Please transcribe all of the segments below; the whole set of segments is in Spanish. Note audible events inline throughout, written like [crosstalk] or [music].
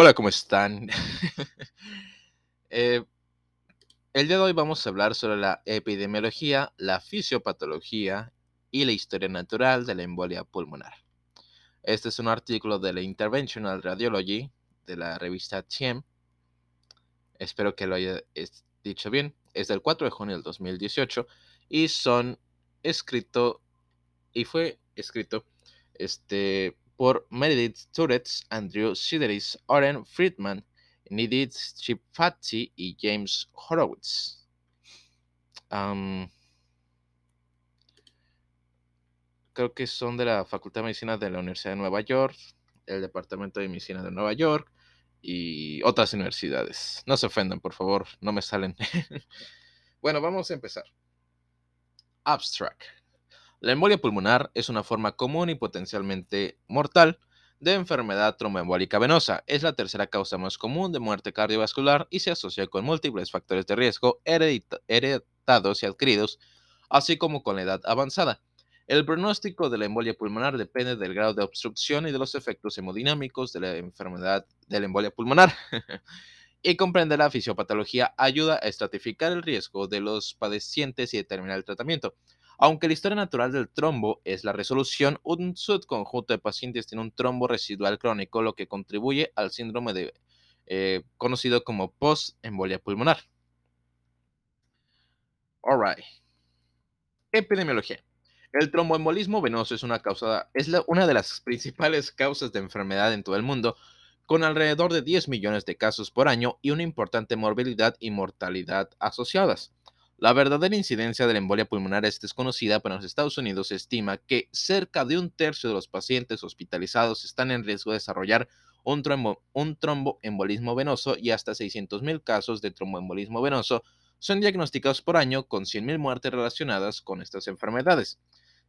Hola, ¿cómo están? [laughs] Eh, el día de hoy vamos a hablar sobre la epidemiología, la fisiopatología y la historia natural de la embolia pulmonar. Este es un artículo de la Interventional Radiology de la revista TIEM. Espero que lo haya dicho bien. Es del 4 de junio del 2018 y son escrito y fue escrito este por Meredith Turets, Andrew Sideris, Oren Friedman, Nidit Chipfatzi y James Horowitz. creo que son de la Facultad de Medicina de la Universidad de Nueva York, el Departamento de Medicina de Nueva York y otras universidades. No se ofendan, por favor, no me salen. [laughs] bueno, vamos a empezar. Abstract. La embolia pulmonar es una forma común y potencialmente mortal de enfermedad tromboembólica venosa. Es la tercera causa más común de muerte cardiovascular y se asocia con múltiples factores de riesgo heredados y adquiridos, así como con la edad avanzada. El pronóstico de la embolia pulmonar depende del grado de obstrucción y de los efectos hemodinámicos de la enfermedad de la embolia pulmonar. [laughs] y comprender la fisiopatología ayuda a estratificar el riesgo de los padecientes y determinar el tratamiento. Aunque la historia natural del trombo es la resolución, un subconjunto de pacientes tiene un trombo residual crónico, lo que contribuye al síndrome de, eh, conocido como post-embolia pulmonar. Alright. Epidemiología. El tromboembolismo venoso es, una, causa, es una de las [laughs] principales causas de enfermedad en todo el mundo, con alrededor de 10 millones de casos por año y una importante morbilidad y mortalidad asociadas. La verdadera incidencia de la embolia pulmonar es desconocida, pero en los Estados Unidos se estima que cerca de un tercio de los pacientes hospitalizados están en riesgo de desarrollar un, tromboembolismo venoso y hasta 600.000 casos de tromboembolismo venoso son diagnosticados por año con 100.000 muertes relacionadas con estas enfermedades.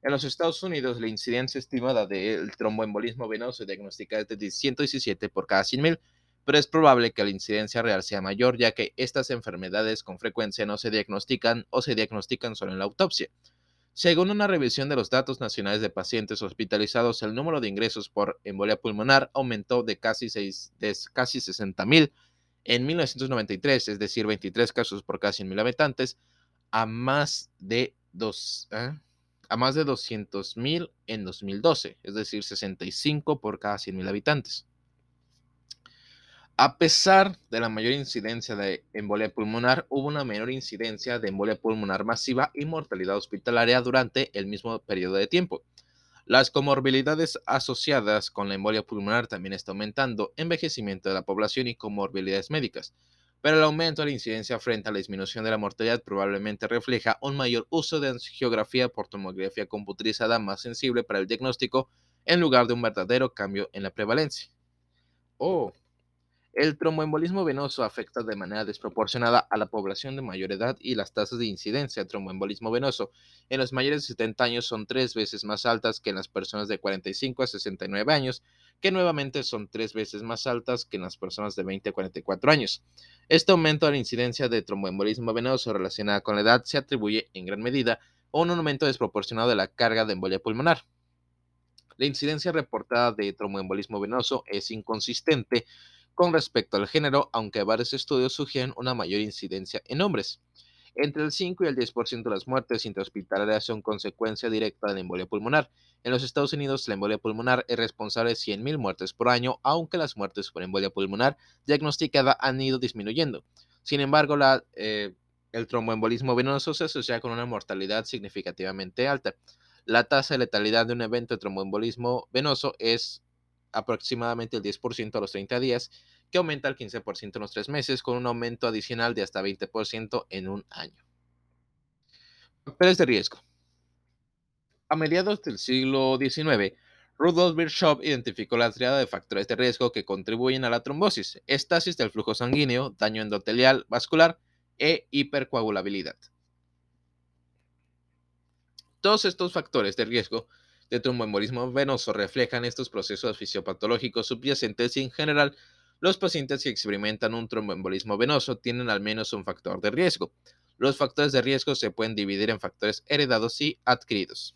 En los Estados Unidos, la incidencia estimada del tromboembolismo venoso diagnosticada es de 117 por cada 100.000 pero es probable que la incidencia real sea mayor ya que estas enfermedades con frecuencia no se diagnostican o se diagnostican solo en la autopsia. Según una revisión de los datos nacionales de pacientes hospitalizados, el número de ingresos por embolia pulmonar aumentó de casi, casi 60.000 en 1993, es decir, 23 casos por cada 100.000 habitantes, a más de, dos, ¿eh? de 200.000 en 2012, es decir, 65 por cada 100.000 habitantes. A pesar de la mayor incidencia de embolia pulmonar, hubo una menor incidencia de embolia pulmonar masiva y mortalidad hospitalaria durante el mismo periodo de tiempo. Las comorbilidades asociadas con la embolia pulmonar también están aumentando, envejecimiento de la población y comorbilidades médicas. Pero el aumento de la incidencia frente a la disminución de la mortalidad probablemente refleja un mayor uso de angiografía por tomografía computarizada más sensible para el diagnóstico en lugar de un verdadero cambio en la prevalencia. Oh, el tromboembolismo venoso afecta de manera desproporcionada a la población de mayor edad y las tasas de incidencia de tromboembolismo venoso en los mayores de 70 años son tres veces más altas que en las personas de 45 a 69 años, que nuevamente son tres veces más altas que en las personas de 20 a 44 años. Este aumento de la incidencia de tromboembolismo venoso relacionada con la edad se atribuye en gran medida a un aumento desproporcionado de la carga de embolia pulmonar. La incidencia reportada de tromboembolismo venoso es inconsistente con respecto al género, aunque varios estudios sugieren una mayor incidencia en hombres. Entre el 5 y el 10% de las muertes intrahospitalarias son consecuencia directa de la embolia pulmonar. En los Estados Unidos, la embolia pulmonar es responsable de 100.000 muertes por año, aunque las muertes por embolia pulmonar diagnosticada han ido disminuyendo. Sin embargo, eh, el tromboembolismo venoso se asocia con una mortalidad significativamente alta. La tasa de letalidad de un evento de tromboembolismo venoso es aproximadamente el 10% a los 30 días, que aumenta al 15% en los 3 meses, con un aumento adicional de hasta 20% en un año. Factores de riesgo. A mediados del siglo XIX, Rudolf Virchow identificó la triada de factores de riesgo que contribuyen a la trombosis, estasis del flujo sanguíneo, daño endotelial vascular e hipercoagulabilidad. Todos estos factores de riesgo de tromboembolismo venoso reflejan estos procesos fisiopatológicos subyacentes y en general los pacientes que experimentan un tromboembolismo venoso tienen al menos un factor de riesgo. Los factores de riesgo se pueden dividir en factores heredados y adquiridos.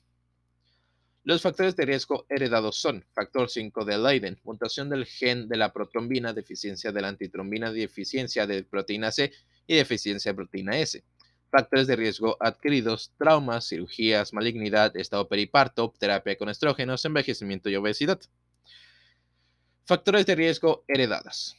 Los factores de riesgo heredados son factor 5 de Leiden, mutación del gen de la protrombina, deficiencia de la antitrombina, deficiencia de proteína C y deficiencia de proteína S. Factores de riesgo adquiridos, traumas, cirugías, malignidad, estado periparto, terapia con estrógenos, envejecimiento y obesidad. Factores de riesgo heredadas.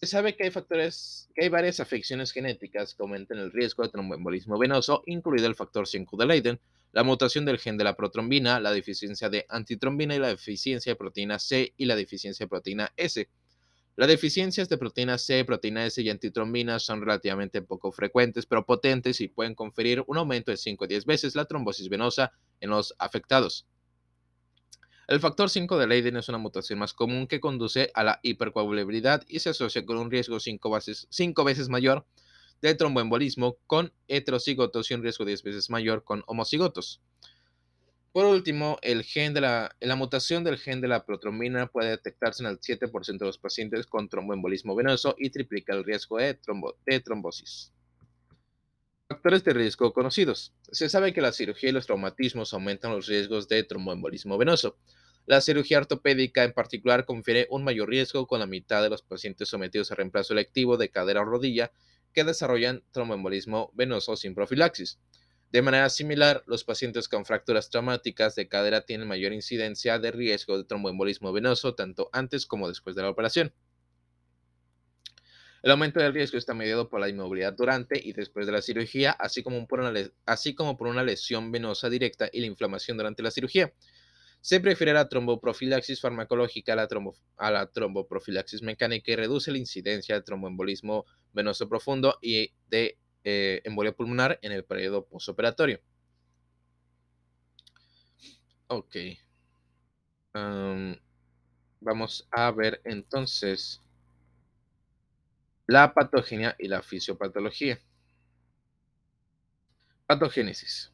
Se sabe que hay factores, que hay varias afecciones genéticas que aumentan el riesgo de tromboembolismo venoso, incluido el factor 5 de Leiden, la mutación del gen de la protrombina, la deficiencia de antitrombina y la deficiencia de proteína C y la deficiencia de proteína S. Las deficiencias de proteína C, proteína S y antitrombina son relativamente poco frecuentes, pero potentes y pueden conferir un aumento de 5 a 10 veces la trombosis venosa en los afectados. El factor 5 de Leiden es una mutación más común que conduce a la hipercoagulabilidad y se asocia con un riesgo 5 veces, veces mayor de tromboembolismo con heterocigotos y un riesgo 10 veces mayor con homocigotos. Por último, el gen de la, mutación del gen de la protrombina puede detectarse en el 7% de los pacientes con tromboembolismo venoso y triplica el riesgo de, de trombosis. Factores de riesgo conocidos. Se sabe que la cirugía y los traumatismos aumentan los riesgos de tromboembolismo venoso. La cirugía ortopédica en particular confiere un mayor riesgo con la mitad de los pacientes sometidos a reemplazo electivo de cadera o rodilla que desarrollan tromboembolismo venoso sin profilaxis. De manera similar, los pacientes con fracturas traumáticas de cadera tienen mayor incidencia de riesgo de tromboembolismo venoso tanto antes como después de la operación. El aumento del riesgo está mediado por la inmovilidad durante y después de la cirugía, así como por una, lesión venosa directa y la inflamación durante la cirugía. Se prefiere la tromboprofilaxis farmacológica a la, a la tromboprofilaxis mecánica y reduce la incidencia de tromboembolismo venoso profundo y de eh, embolia pulmonar en el periodo postoperatorio. Ok. vamos a ver entonces la patogenia y la fisiopatología. Patogénesis.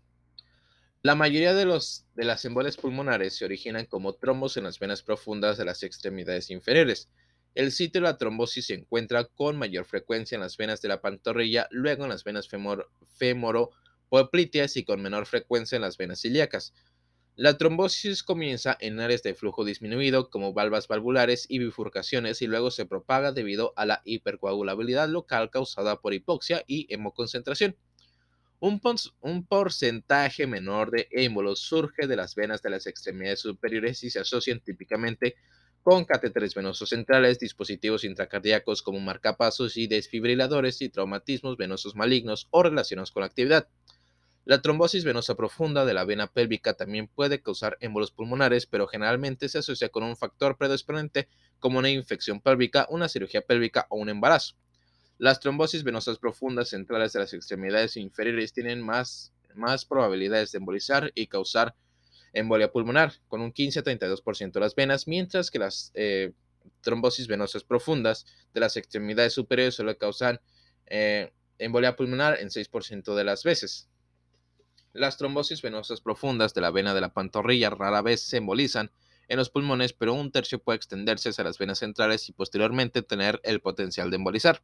La mayoría de, los, de las embolias pulmonares se originan como trombos en las venas profundas de las extremidades inferiores. El sitio de la trombosis se encuentra con mayor frecuencia en las venas de la pantorrilla, luego en las venas femoro femoropopliteas y con menor frecuencia en las venas ilíacas. La trombosis comienza en áreas de flujo disminuido como valvas valvulares y bifurcaciones y luego se propaga debido a la hipercoagulabilidad local causada por hipoxia y hemoconcentración. Un, porcentaje menor de émbolos surge de las venas de las extremidades superiores y se asocian típicamente con catéteres venosos centrales, dispositivos intracardíacos como marcapasos y desfibriladores y traumatismos venosos malignos o relacionados con la actividad. La trombosis venosa profunda de la vena pélvica también puede causar émbolos pulmonares, pero generalmente se asocia con un factor predisponente como una infección pélvica, una cirugía pélvica o un embarazo. Las trombosis venosas profundas centrales de las extremidades inferiores tienen más, más probabilidades de embolizar y causar embolia pulmonar, con un 15 a 32% de las venas, mientras que las eh, trombosis venosas profundas de las extremidades superiores solo causan eh, embolia pulmonar en 6% de las veces. Las trombosis venosas profundas de la vena de la pantorrilla rara vez se embolizan en los pulmones, pero un tercio puede extenderse hacia las venas centrales y posteriormente tener el potencial de embolizar.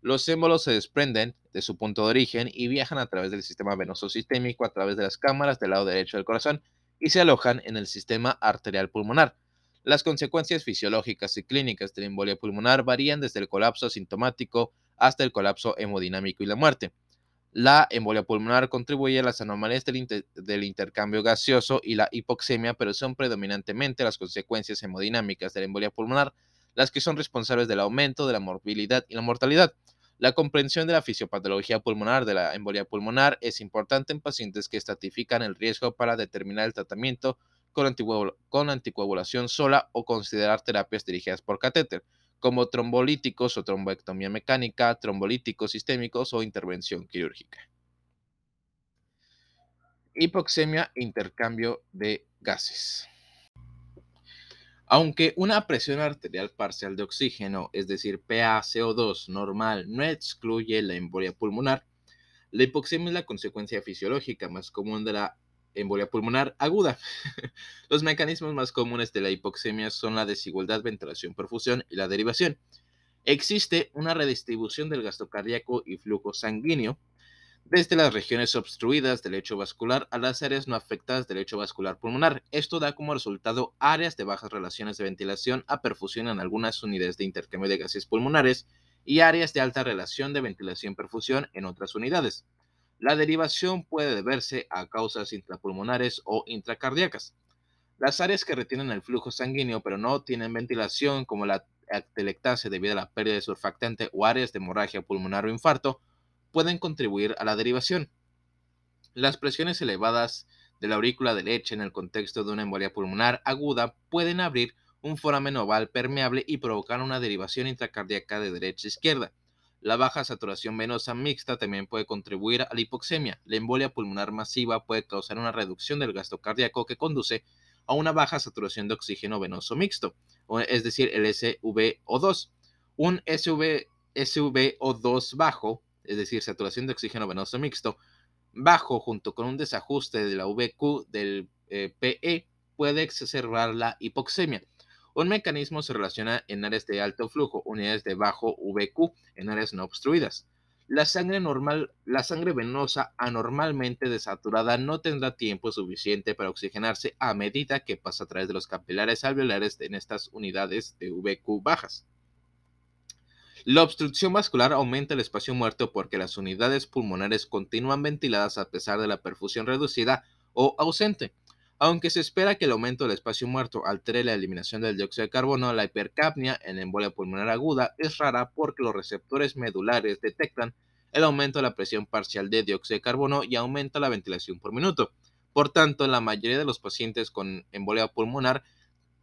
Los émbolos se desprenden de su punto de origen y viajan a través del sistema venoso sistémico a través de las cámaras del lado derecho del corazón y se alojan en el sistema arterial pulmonar. Las consecuencias fisiológicas y clínicas de la embolia pulmonar varían desde el colapso asintomático hasta el colapso hemodinámico y la muerte. La embolia pulmonar contribuye a las anomalías del, del, intercambio gaseoso y la hipoxemia, pero son predominantemente las consecuencias hemodinámicas de la embolia pulmonar las que son responsables del aumento de la morbilidad y la mortalidad. La comprensión de la fisiopatología pulmonar de la embolia pulmonar es importante en pacientes que estratifican el riesgo para determinar el tratamiento con, anticoagulación sola o considerar terapias dirigidas por catéter, como trombolíticos o tromboectomía mecánica, trombolíticos sistémicos o intervención quirúrgica. Hipoxemia, intercambio de gases. Aunque una presión arterial parcial de oxígeno, es decir, PaCO2 normal, no excluye la embolia pulmonar, la hipoxemia es la consecuencia fisiológica más común de la embolia pulmonar aguda. [laughs] Los mecanismos más comunes de la hipoxemia son la desigualdad ventilación-perfusión y la derivación. Existe una redistribución del gasto cardíaco y flujo sanguíneo desde las regiones obstruidas del lecho vascular a las áreas no afectadas del lecho vascular pulmonar. Esto da como resultado áreas de bajas relaciones de ventilación a perfusión en algunas unidades de intercambio de gases pulmonares y áreas de alta relación de ventilación-perfusión en otras unidades. La derivación puede deberse a causas intrapulmonares o intracardíacas. Las áreas que retienen el flujo sanguíneo pero no tienen ventilación, como la atelectasia debido a la pérdida de surfactante o áreas de hemorragia pulmonar o infarto, pueden contribuir a la derivación. Las presiones elevadas de la aurícula de leche en el contexto de una embolia pulmonar aguda pueden abrir un foramen oval permeable y provocar una derivación intracardíaca de derecha a izquierda. La baja saturación venosa mixta también puede contribuir a la hipoxemia. La embolia pulmonar masiva puede causar una reducción del gasto cardíaco que conduce a una baja saturación de oxígeno venoso mixto, es decir, el SVO2. Un SV, SVO2 bajo es decir, saturación de oxígeno venoso mixto, bajo junto con un desajuste de la VQ del eh, PE puede exacerbar la hipoxemia. Un mecanismo se relaciona en áreas de alto flujo, unidades de bajo VQ, en áreas no obstruidas. La sangre, normal, la sangre venosa anormalmente desaturada no tendrá tiempo suficiente para oxigenarse a medida que pasa a través de los capilares alveolares en estas unidades de VQ bajas. La obstrucción vascular aumenta el espacio muerto porque las unidades pulmonares continúan ventiladas a pesar de la perfusión reducida o ausente. Aunque se espera que el aumento del espacio muerto altere la eliminación del dióxido de carbono, la hipercapnia en embolia pulmonar aguda es rara porque los receptores medulares detectan el aumento de la presión parcial de dióxido de carbono y aumenta la ventilación por minuto. Por tanto, la mayoría de los pacientes con embolia pulmonar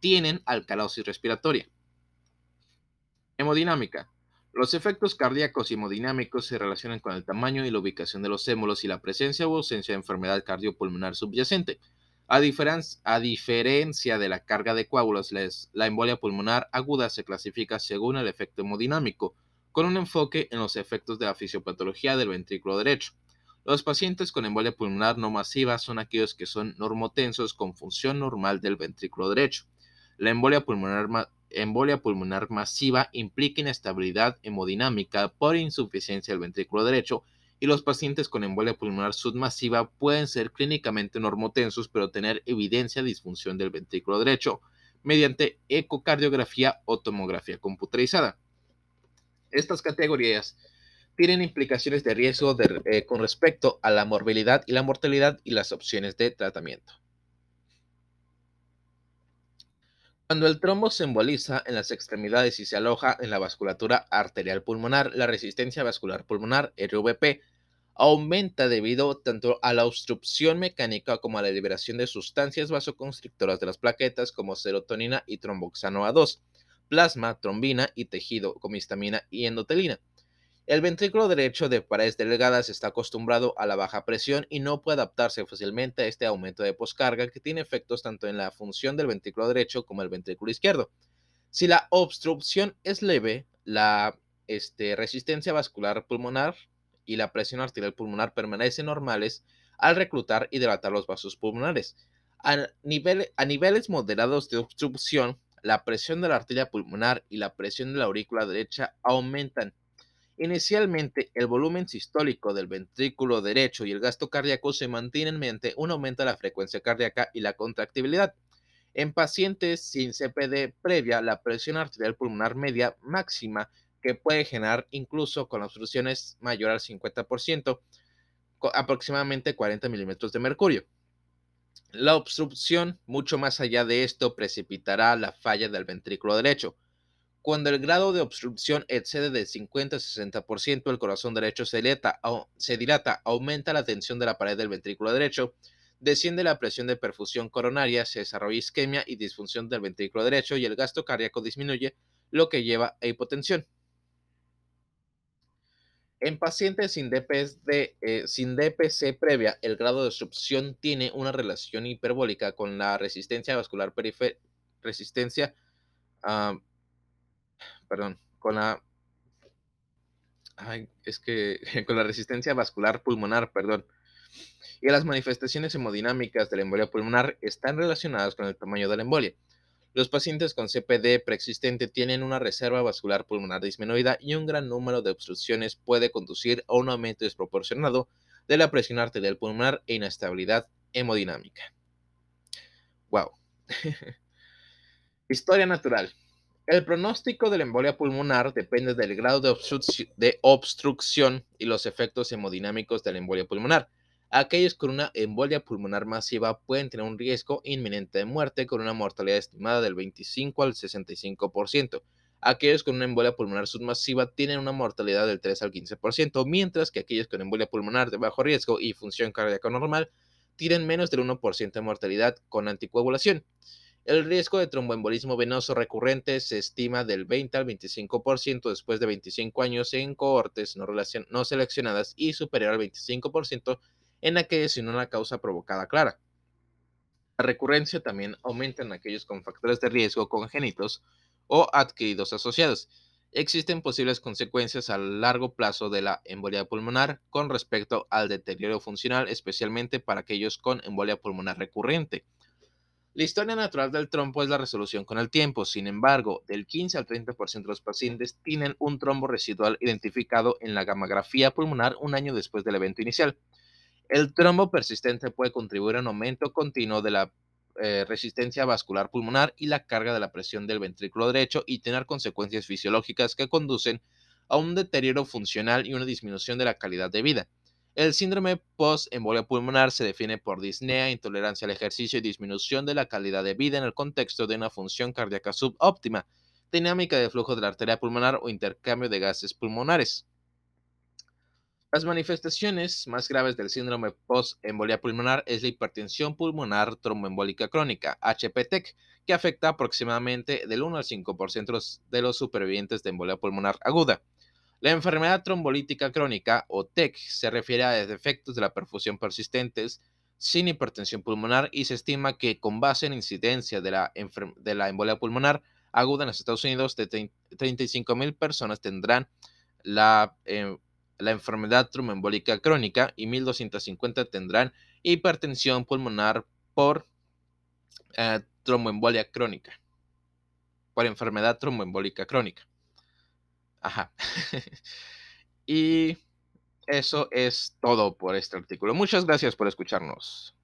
tienen alcalosis respiratoria. Hemodinámica. Los efectos cardíacos y hemodinámicos se relacionan con el tamaño y la ubicación de los émulos y la presencia o ausencia de enfermedad cardiopulmonar subyacente. A, diferencia de la carga de coágulos, la embolia pulmonar aguda se clasifica según el efecto hemodinámico, con un enfoque en los efectos de la fisiopatología del ventrículo derecho. Los pacientes con embolia pulmonar no masiva son aquellos que son normotensos con función normal del ventrículo derecho. La embolia pulmonar embolia pulmonar masiva implica inestabilidad hemodinámica por insuficiencia del ventrículo derecho y los pacientes con embolia pulmonar submasiva pueden ser clínicamente normotensos pero tener evidencia de disfunción del ventrículo derecho mediante ecocardiografía o tomografía computarizada. Estas categorías tienen implicaciones de riesgo eh, con respecto a la morbilidad y la mortalidad y las opciones de tratamiento. Cuando el trombo se emboliza en las extremidades y se aloja en la vasculatura arterial pulmonar, la resistencia vascular pulmonar, RVP, aumenta debido tanto a la obstrucción mecánica como a la liberación de sustancias vasoconstrictoras de las plaquetas como serotonina y tromboxano A2, plasma, trombina y tejido como histamina y endotelina. El ventrículo derecho de paredes delgadas está acostumbrado a la baja presión y no puede adaptarse fácilmente a este aumento de poscarga que tiene efectos tanto en la función del ventrículo derecho como el ventrículo izquierdo. Si la obstrucción es leve, la este, resistencia vascular pulmonar y la presión arterial pulmonar permanecen normales al reclutar y dilatar los vasos pulmonares. A, a niveles moderados de obstrucción, la presión de la arteria pulmonar y la presión de la aurícula derecha aumentan Inicialmente, el volumen sistólico del ventrículo derecho y el gasto cardíaco se mantienen mediante un aumento de la frecuencia cardíaca y la contractibilidad. En pacientes sin CPD previa, la presión arterial pulmonar media máxima que puede generar incluso con obstrucciones mayor al 50%, aproximadamente 40 milímetros de mercurio. La obstrucción, mucho más allá de esto, precipitará la falla del ventrículo derecho. Cuando el grado de obstrucción excede del 50 a 60%, el corazón derecho se dilata, se dilata, aumenta la tensión de la pared del ventrículo derecho, desciende la presión de perfusión coronaria, se desarrolla isquemia y disfunción del ventrículo derecho y el gasto cardíaco disminuye, lo que lleva a hipotensión. En pacientes sin, eh, DPC previa, el grado de obstrucción tiene una relación hiperbólica con la resistencia vascular periférica, resistencia uh, perdón, con la, es que [laughs] con la resistencia vascular pulmonar, perdón. Y las manifestaciones hemodinámicas de la embolia pulmonar están relacionadas con el tamaño de la embolia. Los pacientes con CPD preexistente tienen una reserva vascular pulmonar disminuida y un gran número de obstrucciones puede conducir a un aumento desproporcionado de la presión arterial pulmonar e inestabilidad hemodinámica. Wow. [laughs] Historia natural. El pronóstico de la embolia pulmonar depende del grado de, obstrucción y los efectos hemodinámicos de la embolia pulmonar. Aquellos con una embolia pulmonar masiva pueden tener un riesgo inminente de muerte con una mortalidad estimada del 25 al 65%. Aquellos con una embolia pulmonar submasiva tienen una mortalidad del 3 al 15%, mientras que aquellos con embolia pulmonar de bajo riesgo y función cardíaca normal tienen menos del 1% de mortalidad con anticoagulación. El riesgo de tromboembolismo venoso recurrente se estima del 20 al 25% después de 25 años en cohortes no, seleccionadas y superior al 25% en aquellas sin una causa provocada clara. La recurrencia también aumenta en aquellos con factores de riesgo congénitos o adquiridos asociados. Existen posibles consecuencias a largo plazo de la embolia pulmonar con respecto al deterioro funcional, especialmente para aquellos con embolia pulmonar recurrente. La historia natural del trombo es la resolución con el tiempo. Sin embargo, del 15 al 30% de los pacientes tienen un trombo residual identificado en la gamografía pulmonar un año después del evento inicial. El trombo persistente puede contribuir a un aumento continuo de la eh, resistencia vascular pulmonar y la carga de la presión del ventrículo derecho y tener consecuencias fisiológicas que conducen a un deterioro funcional y una disminución de la calidad de vida. El síndrome post-embolia pulmonar se define por disnea, intolerancia al ejercicio y disminución de la calidad de vida en el contexto de una función cardíaca subóptima, dinámica de flujo de la arteria pulmonar o intercambio de gases pulmonares. Las manifestaciones más graves del síndrome post-embolia pulmonar es la hipertensión pulmonar tromboembólica crónica, HPTEC, que afecta aproximadamente del 1 al 5% de los supervivientes de embolia pulmonar aguda. La enfermedad trombolítica crónica, o TEC, se refiere a defectos de la perfusión persistentes sin hipertensión pulmonar y se estima que con base en incidencia de la, de la embolia pulmonar aguda en los Estados Unidos, de 35.000 personas tendrán la, eh, enfermedad tromboembólica crónica y 1.250 tendrán hipertensión pulmonar por eh, tromboembolia crónica, por enfermedad tromboembólica crónica. Ajá. [laughs] y eso es todo por este artículo. Muchas gracias por escucharnos.